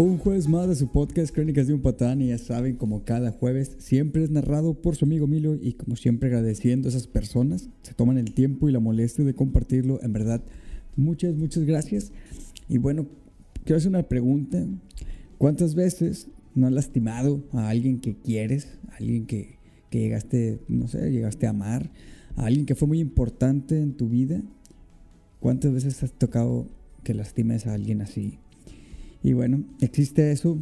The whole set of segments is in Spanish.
Un jueves más de su podcast Crónicas de un Patán y ya saben, como cada jueves, siempre es narrado por su amigo Milo y como siempre agradeciendo a esas personas, se toman el tiempo y la molestia de compartirlo, en verdad, muchas, muchas gracias. Y bueno, quiero hacer una pregunta, ¿cuántas veces no has lastimado a alguien que quieres, a alguien que, que llegaste, no sé, llegaste a amar, a alguien que fue muy importante en tu vida? ¿Cuántas veces has tocado que lastimes a alguien así? Y bueno, existe eso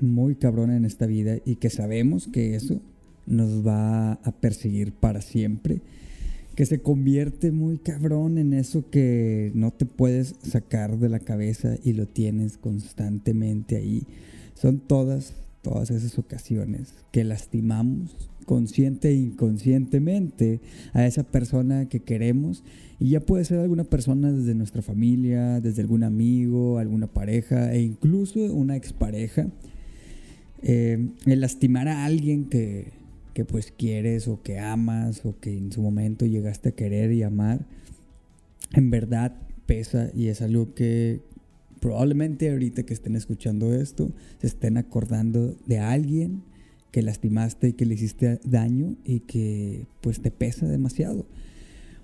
muy cabrón en esta vida y que sabemos que eso nos va a perseguir para siempre. Que se convierte muy cabrón en eso que no te puedes sacar de la cabeza y lo tienes constantemente ahí. Son todas, todas esas ocasiones que lastimamos consciente e inconscientemente a esa persona que queremos. Y ya puede ser alguna persona desde nuestra familia, desde algún amigo, alguna pareja e incluso una expareja. Eh, el lastimar a alguien que, que pues quieres o que amas o que en su momento llegaste a querer y amar, en verdad pesa y es algo que probablemente ahorita que estén escuchando esto se estén acordando de alguien que lastimaste y que le hiciste daño y que pues te pesa demasiado.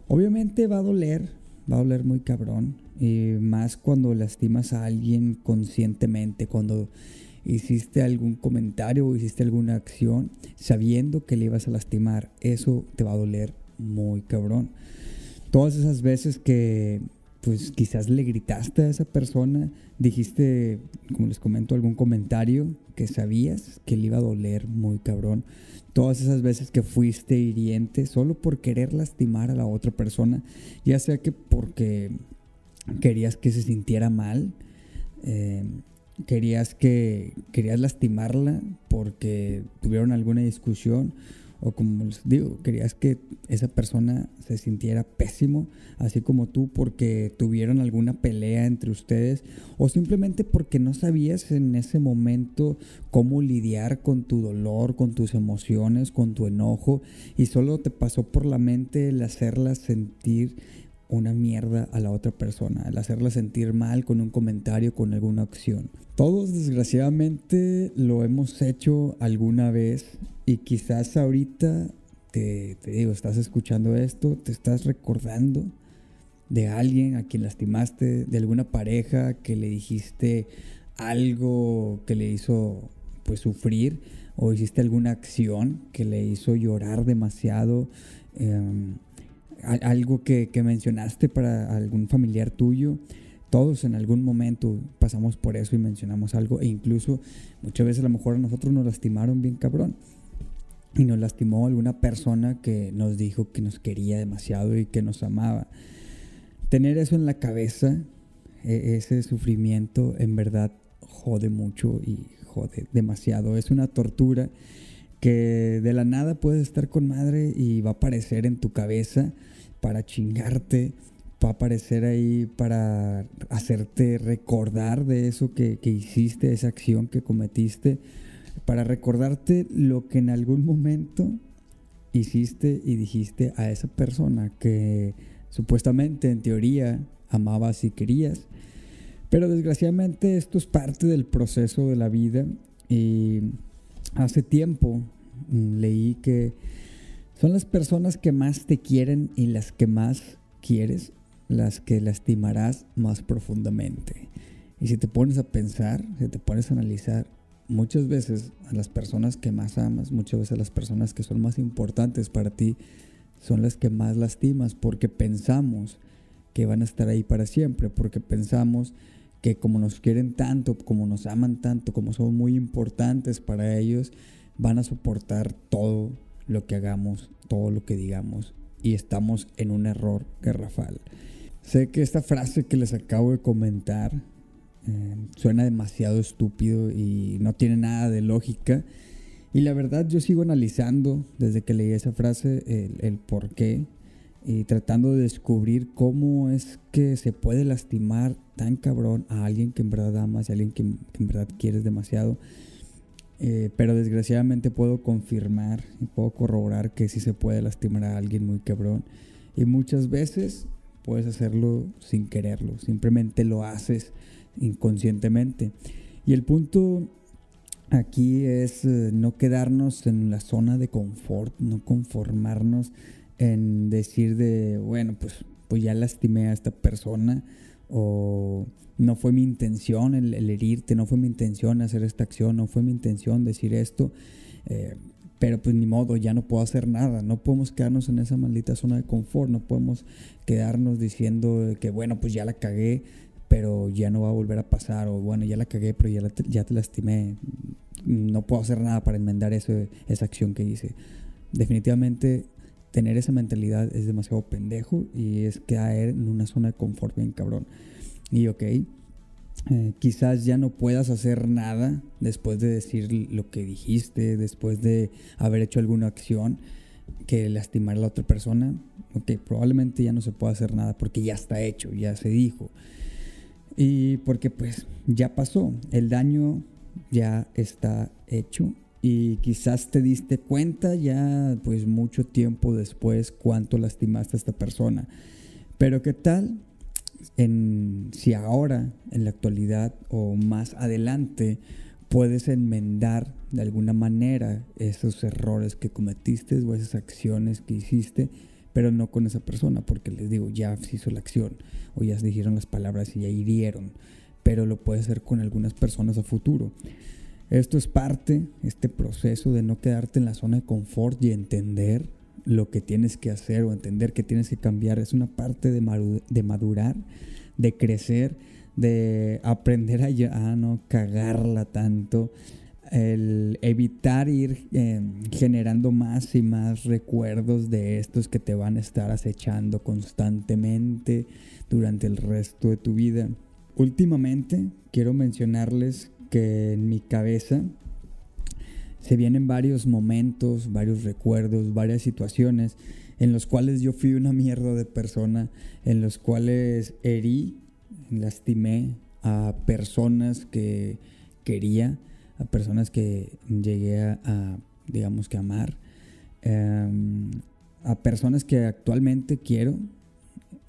Obviamente va a doler, va a doler muy cabrón, y más cuando lastimas a alguien conscientemente, cuando hiciste algún comentario o hiciste alguna acción sabiendo que le ibas a lastimar, eso te va a doler muy cabrón. Todas esas veces que pues quizás le gritaste a esa persona, dijiste, como les comento, algún comentario que sabías que le iba a doler muy cabrón. Todas esas veces que fuiste hiriente solo por querer lastimar a la otra persona, ya sea que porque querías que se sintiera mal, eh, querías que querías lastimarla porque tuvieron alguna discusión o como les digo, querías que esa persona se sintiera pésimo, así como tú, porque tuvieron alguna pelea entre ustedes, o simplemente porque no sabías en ese momento cómo lidiar con tu dolor, con tus emociones, con tu enojo, y solo te pasó por la mente el hacerla sentir una mierda a la otra persona, el hacerla sentir mal con un comentario, con alguna acción. Todos desgraciadamente lo hemos hecho alguna vez y quizás ahorita te, digo, estás escuchando esto, te estás recordando de alguien a quien lastimaste, de alguna pareja que le dijiste algo que le hizo pues sufrir o hiciste alguna acción que le hizo llorar demasiado. Em, algo que, mencionaste para algún familiar tuyo. Todos en algún momento pasamos por eso y mencionamos algo. E incluso muchas veces a lo mejor a nosotros nos lastimaron bien cabrón. Y nos lastimó alguna persona que nos dijo que nos quería demasiado y que nos amaba. Tener eso en la cabeza, e, ese sufrimiento, en verdad jode mucho y jode demasiado. Es una tortura que de la nada puedes estar con madre y va a aparecer en tu cabeza para chingarte, va a aparecer ahí para hacerte recordar de eso que, hiciste, esa acción que cometiste, para recordarte lo que en algún momento hiciste y dijiste a esa persona que supuestamente en teoría amabas y querías. Pero desgraciadamente esto es parte del proceso de la vida y hace tiempo mm, leí que son las personas que más te quieren y las que más quieres, las que lastimarás más profundamente. Y si te pones a pensar, si te pones a analizar, muchas veces a las personas que más amas, muchas veces a las personas que son más importantes para ti, son las que más lastimas porque pensamos que van a estar ahí para siempre, porque pensamos que como nos quieren tanto, como nos aman tanto, como son muy importantes para ellos, van a soportar todo lo que hagamos, todo lo que digamos y estamos en un error garrafal. Sé que esta frase que les acabo de comentar eh, suena demasiado estúpido y no tiene nada de lógica. Y la verdad yo sigo analizando desde que leí esa frase el, el por qué y tratando de descubrir cómo es que se puede lastimar tan cabrón a alguien que en verdad amas, a alguien que, que en verdad quieres demasiado. Eh, pero desgraciadamente puedo confirmar y puedo corroborar que sí se puede lastimar a alguien muy cabrón. Y muchas veces puedes hacerlo sin quererlo, simplemente lo haces inconscientemente. Y el punto aquí es eh, no quedarnos en la zona de confort, no conformarnos en decir de, bueno, pues, pues ya lastimé a esta persona o no fue mi intención el, herirte, no fue mi intención hacer esta acción, no fue mi intención decir esto, eh, pero pues ni modo, ya no puedo hacer nada, no podemos quedarnos en esa maldita zona de confort, no podemos quedarnos diciendo que bueno, pues ya la cagué, pero ya no va a volver a pasar, o bueno, ya la cagué, pero ya, ya te lastimé, no puedo hacer nada para enmendar esa acción que hice. Definitivamente tener esa mentalidad es demasiado pendejo y es caer en una zona de confort bien cabrón. Y ok, eh, quizás ya no puedas hacer nada después de decir lo que dijiste, después de haber hecho alguna acción que lastimar a la otra persona. Ok, probablemente ya no se pueda hacer nada porque ya está hecho, ya se dijo. Y porque pues ya pasó, el daño ya está hecho y quizás te diste cuenta ya pues mucho tiempo después cuánto lastimaste a esta persona. Pero qué tal en, si ahora, en la actualidad o más adelante, puedes enmendar de alguna manera esos errores que cometiste o esas acciones que hiciste, pero no con esa persona, porque les digo, ya se hizo la acción o ya se dijeron las palabras y ya hirieron, pero lo puedes hacer con algunas personas a futuro. Esto es parte, este proceso de no quedarte en la zona de confort y entender lo que tienes que hacer o entender que tienes que cambiar. Es una parte de, madurar, de crecer, de aprender a, no cagarla tanto, el evitar ir eh, generando más y más recuerdos de estos que te van a estar acechando constantemente durante el resto de tu vida. Últimamente quiero mencionarles que en mi cabeza se vienen varios momentos, varios recuerdos, varias situaciones en los cuales yo fui una mierda de persona, en los cuales herí, lastimé a personas que quería, a personas que llegué a, digamos que amar, em, a personas que actualmente quiero,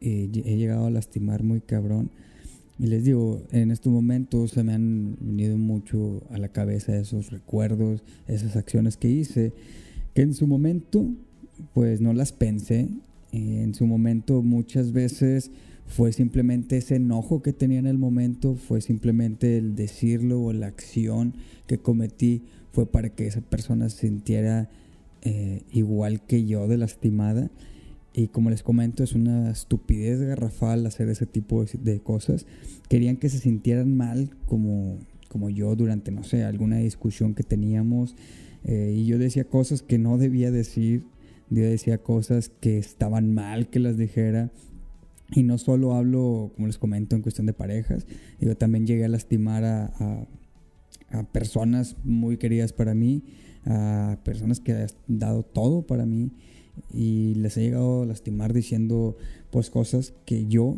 he llegado a lastimar muy cabrón. Y les digo, en estos momentos se me han venido mucho a la cabeza esos recuerdos, esas acciones que hice, que en su momento pues no las pensé. En su momento muchas veces fue simplemente ese enojo que tenía en el momento, fue simplemente el decirlo o la acción que cometí fue para que esa persona se sintiera eh, igual que yo de lastimada. Y como les comento, es una estupidez garrafal hacer ese tipo de cosas. Querían que se sintieran mal como, como yo durante, no sé, alguna discusión que teníamos. Eh, y yo decía cosas que no debía decir. Yo decía cosas que estaban mal que las dijera. Y no solo hablo, como les comento, en cuestión de parejas. Yo también llegué a lastimar a, a, a personas muy queridas para mí. A personas que han dado todo para mí y les he llegado a lastimar diciendo pues cosas que yo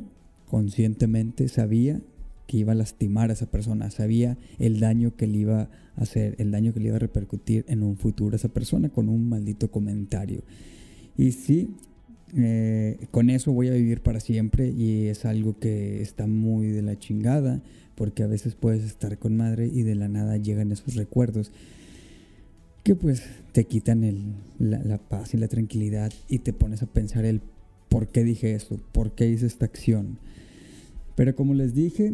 conscientemente sabía que iba a lastimar a esa persona, sabía el daño que le iba a hacer, el daño que le iba a repercutir en un futuro a esa persona con un maldito comentario. Y sí, eh, con eso voy a vivir para siempre y es algo que está muy de la chingada porque a veces puedes estar con madre y de la nada llegan esos recuerdos que pues te quitan la, paz y la tranquilidad y te pones a pensar el por qué dije esto, por qué hice esta acción. Pero como les dije,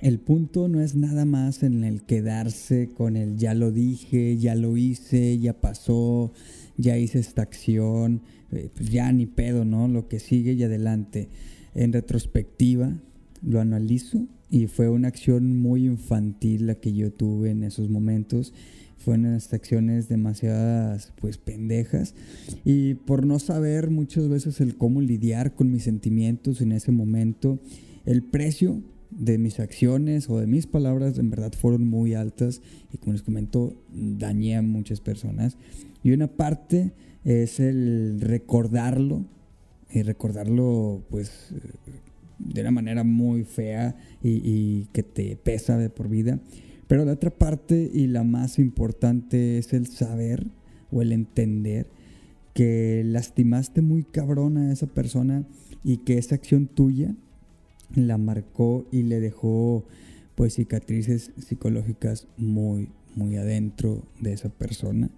el punto no es nada más en el quedarse con el ya lo dije, ya lo hice, ya pasó, ya hice esta acción, eh, pues ya ni pedo, ¿no? Lo que sigue y adelante. En retrospectiva, lo analizo y fue una acción muy infantil la que yo tuve en esos momentos fueron unas acciones demasiadas pues pendejas. Y por no saber muchas veces el cómo lidiar con mis sentimientos en ese momento el precio de mis acciones o de mis palabras en verdad fueron muy altas. Y como les comento dañé a muchas personas. Y una parte es el recordarlo y recordarlo pues de una manera muy fea y, y que te pesa de por vida pero la otra parte y la más importante es el saber o el entender que lastimaste muy cabrón a esa persona y que esa acción tuya la marcó y le dejó pues cicatrices psicológicas muy, muy adentro de esa persona.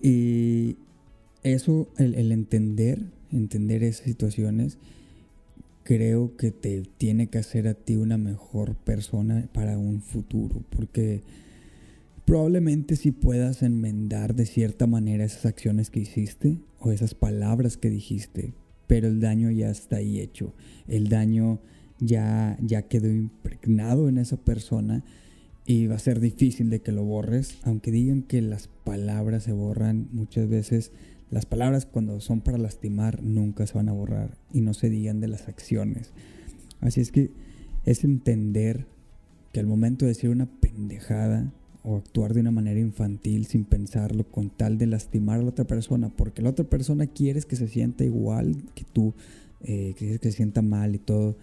Y eso, el, el entender, entender esas situaciones, creo que te tiene que hacer a ti una mejor persona para un futuro, porque probablemente si puedas enmendar de cierta manera esas acciones que hiciste o esas palabras que dijiste, pero el daño ya está ahí hecho, el daño ya, ya quedó impregnado en esa persona y va a ser difícil de que lo borres, aunque digan que las palabras se borran muchas veces las palabras cuando son para lastimar nunca se van a borrar y no se digan de las acciones. Así es que es entender que al momento de decir una pendejada o actuar de una manera infantil sin pensarlo con tal de lastimar a la otra persona, porque la otra persona quieres que se sienta igual que tú, eh, quieres que se sienta mal y todo,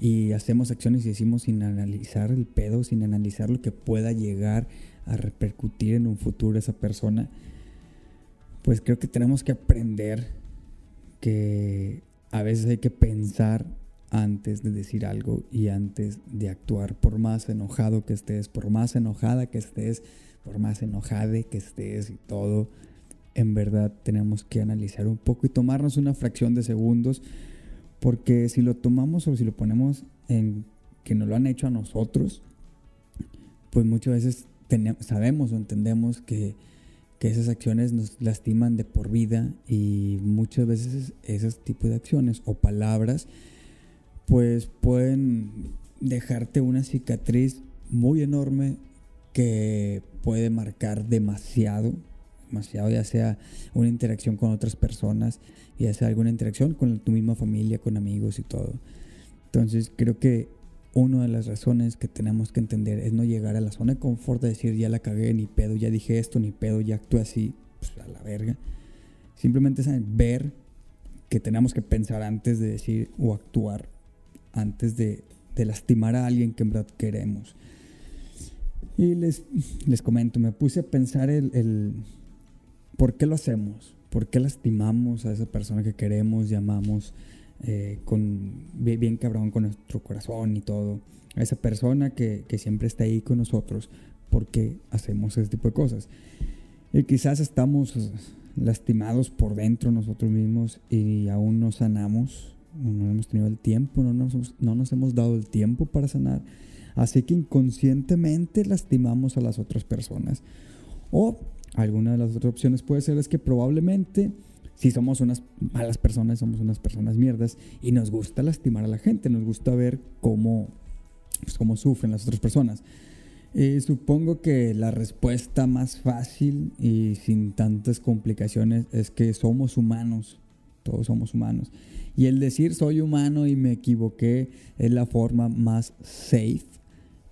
y hacemos acciones y decimos sin analizar el pedo, sin analizar lo que pueda llegar a repercutir en un futuro esa persona, pues creo que tenemos que aprender que a veces hay que pensar antes de decir algo y antes de actuar, por más enojado que estés, por más enojada que estés, por más enojada que estés y todo, en verdad tenemos que analizar un poco y tomarnos una fracción de segundos, porque si lo tomamos o si lo ponemos en que nos lo han hecho a nosotros, pues muchas veces sabemos o entendemos que que esas acciones nos lastiman de por vida y muchas veces esos tipos de acciones o palabras pues pueden dejarte una cicatriz muy enorme que puede marcar demasiado, demasiado, ya sea una interacción con otras personas, ya sea alguna interacción con tu misma familia, con amigos y todo. Entonces creo que una de las razones que tenemos que entender es no llegar a la zona de confort de decir ya la cagué, ni pedo, ya dije esto, ni pedo, ya actué así, pues a la verga. Simplemente es ver que tenemos que pensar antes de decir o actuar, antes de, lastimar a alguien que en verdad queremos. Y les, les comento, me puse a pensar el, el por qué lo hacemos, por qué lastimamos a esa persona que queremos, llamamos eh, con, bien, cabrón con nuestro corazón y todo. A esa persona que, que siempre está ahí con nosotros porque hacemos ese tipo de cosas. Y quizás estamos lastimados por dentro nosotros mismos y aún no sanamos, no hemos tenido el tiempo, no nos, no nos hemos dado el tiempo para sanar. Así que inconscientemente lastimamos a las otras personas. O alguna de las otras opciones puede ser es que probablemente si somos unas malas personas, somos unas personas mierdas y nos gusta lastimar a la gente, nos gusta ver cómo, pues, cómo sufren las otras personas. Eh, supongo que la respuesta más fácil y sin tantas complicaciones es que somos humanos, todos somos humanos. Y el decir soy humano y me equivoqué es la forma más safe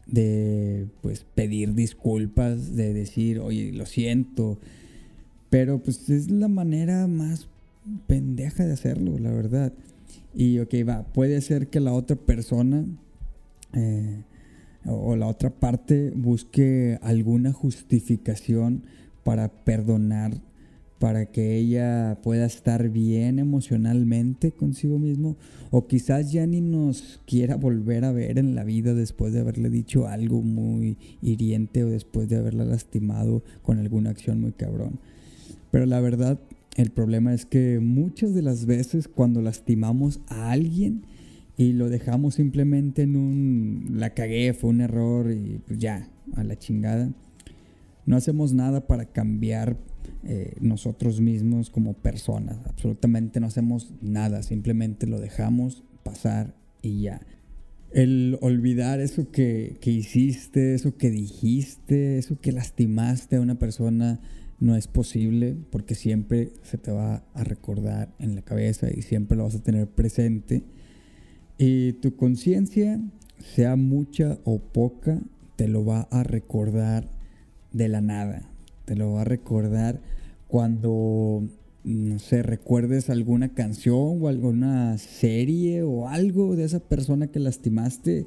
de pues pedir disculpas, de decir, oye, lo siento, pero pues es la manera más pendeja de hacerlo, la verdad. Y ok, va, puede ser que la otra persona eh, o la otra parte busque alguna justificación para perdonar, para que ella pueda estar bien emocionalmente consigo mismo, o quizás ya ni nos quiera volver a ver en la vida después de haberle dicho algo muy hiriente o después de haberla lastimado con alguna acción muy cabrón. Pero la verdad, el problema es que muchas de las veces cuando lastimamos a alguien y lo dejamos simplemente en un la cagué, fue un error y pues ya, a la chingada, no hacemos nada para cambiar eh, nosotros mismos como personas. Absolutamente no hacemos nada, simplemente lo dejamos pasar y ya. El olvidar eso que, que hiciste, eso que dijiste, eso que lastimaste a una persona, no es posible porque siempre se te va a recordar en la cabeza y siempre lo vas a tener presente. Y tu conciencia, sea mucha o poca, te lo va a recordar de la nada. Te lo va a recordar cuando, no sé, recuerdes alguna canción o alguna serie o algo de esa persona que lastimaste.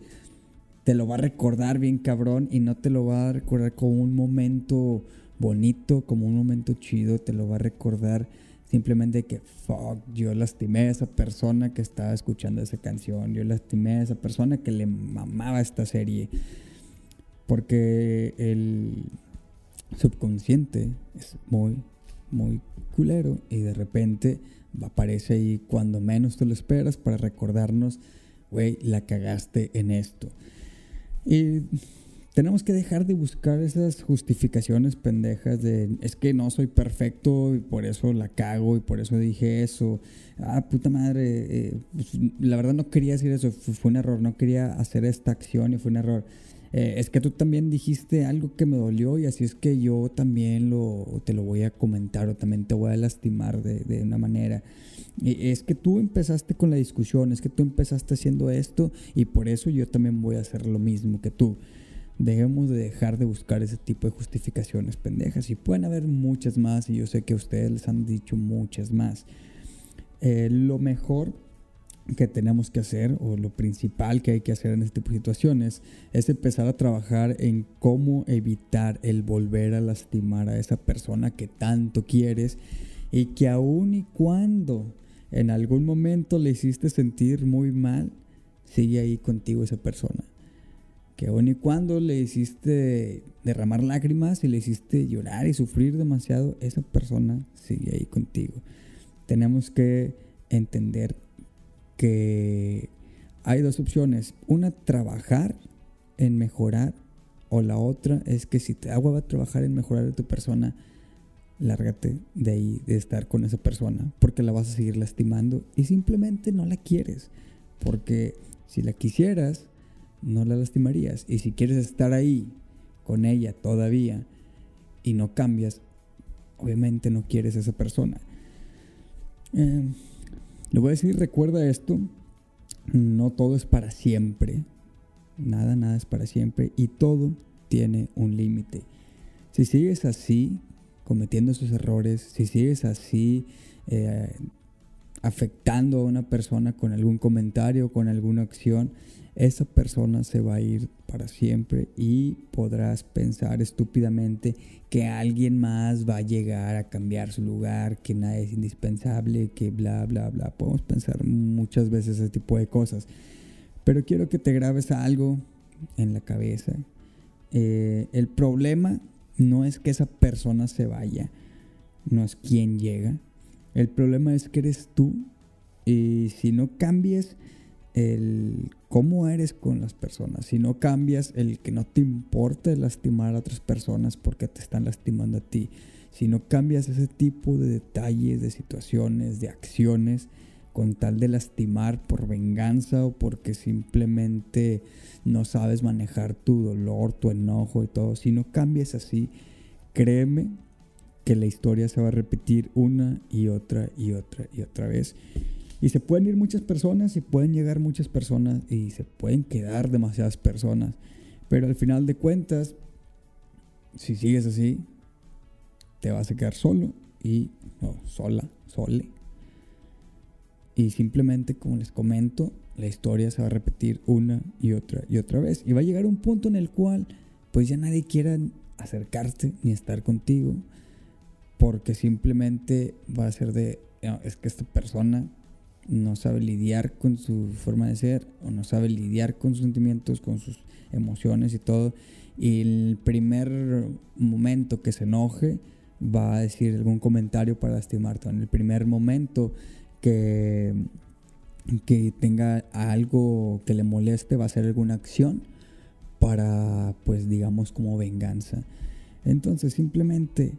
Te lo va a recordar bien cabrón y no te lo va a recordar como un momento bonito, como un momento chido, te lo va a recordar Simplemente que, fuck, yo lastimé a esa persona que estaba escuchando esa canción, yo lastimé a esa persona que le mamaba esta serie. Porque el subconsciente es muy, muy culero y de repente aparece ahí cuando menos tú lo esperas para recordarnos, güey, la cagaste en esto. Y tenemos que dejar de buscar esas justificaciones pendejas de es que no soy perfecto y por eso la cago y por eso dije eso. Ah, puta madre, eh, pues, la verdad no quería decir eso, fue, un error, no quería hacer esta acción y fue un error. Eh, es que tú también dijiste algo que me dolió y así es que yo también lo, te lo voy a comentar o también te voy a lastimar de, de una manera. Y es que tú empezaste con la discusión, es que tú empezaste haciendo esto y por eso yo también voy a hacer lo mismo que tú. Debemos de dejar de buscar ese tipo de justificaciones pendejas. Y pueden haber muchas más, y yo sé que ustedes les han dicho muchas más. Eh, lo mejor que tenemos que hacer, o lo principal que hay que hacer en este tipo de situaciones, es empezar a trabajar en cómo evitar el volver a lastimar a esa persona que tanto quieres y que aun y cuando en algún momento le hiciste sentir muy mal, sigue ahí contigo esa persona que aun y cuando le hiciste derramar lágrimas y le hiciste llorar y sufrir demasiado, esa persona sigue ahí contigo. Tenemos que entender que hay dos opciones. Una, trabajar en mejorar. O la otra es que si te agua va a trabajar en mejorar a tu persona, lárgate de ahí, de estar con esa persona, porque la vas a seguir lastimando y simplemente no la quieres. Porque si la quisieras, no la lastimarías. Y si quieres estar ahí con ella todavía y no cambias, obviamente no quieres a esa persona. Eh, le voy a decir, recuerda esto, no todo es para siempre. Nada, nada es para siempre y todo tiene un límite. Si sigues así, cometiendo esos errores, si sigues así, eh, afectando a una persona con algún comentario, con alguna acción, esa persona se va a ir para siempre y podrás pensar estúpidamente que alguien más va a llegar a cambiar su lugar, que nada es indispensable, que bla, bla, bla. Podemos pensar muchas veces ese tipo de cosas. Pero quiero que te grabes algo en la cabeza. Eh, el problema no es que esa persona se vaya, no es quien llega. El problema es que eres tú y si no cambies el cómo eres con las personas, si no cambias el que no te importe lastimar a otras personas porque te están lastimando a ti, si no cambias ese tipo de detalles, de situaciones, de acciones, con tal de lastimar por venganza o porque simplemente no sabes manejar tu dolor, tu enojo y todo, si no cambias así, créeme que la historia se va a repetir una y otra y otra y otra vez. Y se pueden ir muchas personas y pueden llegar muchas personas y se pueden quedar demasiadas personas. Pero al final de cuentas, si sigues así, te vas a quedar solo y no, sola, sole. Y simplemente, como les comento, la historia se va a repetir una y otra y otra vez. Y va a llegar un punto en el cual, pues ya nadie quiera acercarte ni estar contigo. Porque simplemente va a ser de, es que esta persona no sabe lidiar con su forma de ser o no sabe lidiar con sus sentimientos, con sus emociones y todo. Y el primer momento que se enoje va a decir algún comentario para lastimarte. En el primer momento que, que tenga algo que le moleste va a hacer alguna acción para, pues digamos, como venganza. Entonces simplemente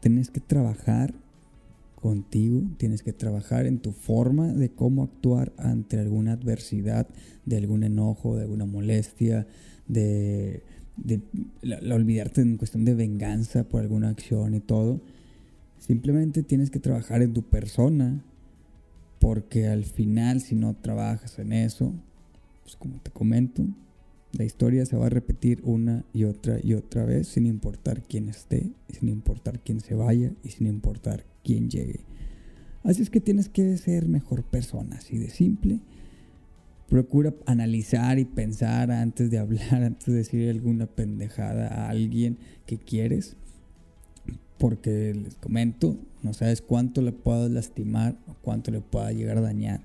tienes que trabajar contigo, tienes que trabajar en tu forma de cómo actuar ante alguna adversidad, de algún enojo, de alguna molestia, de, olvidarte en cuestión de venganza por alguna acción y todo. Simplemente tienes que trabajar en tu persona, porque al final si no trabajas en eso, pues como te comento, la historia se va a repetir una y otra y otra vez sin importar quién esté, sin importar quién se vaya y sin importar quién llegue. Así es que tienes que ser mejor persona, así de simple. Procura analizar y pensar antes de hablar, antes de decir alguna pendejada a alguien que quieres. porque les comento, no sabes cuánto le puedas lastimar o cuánto le pueda llegar a dañar.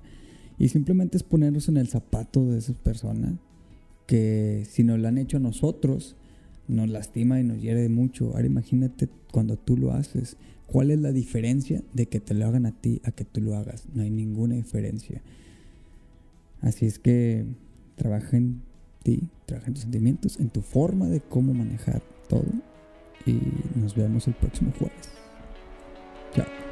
Y simplemente es ponernos en el zapato de esas personas que si nos lo han hecho a nosotros, nos lastima y nos hiere mucho. Ahora imagínate cuando tú lo haces. ¿Cuál es la diferencia de que te lo hagan a ti a que tú lo hagas? No hay ninguna diferencia. Así es que trabaja en ti, trabaja en tus sentimientos, en tu forma de cómo manejar todo. Y nos vemos el próximo jueves. Chao.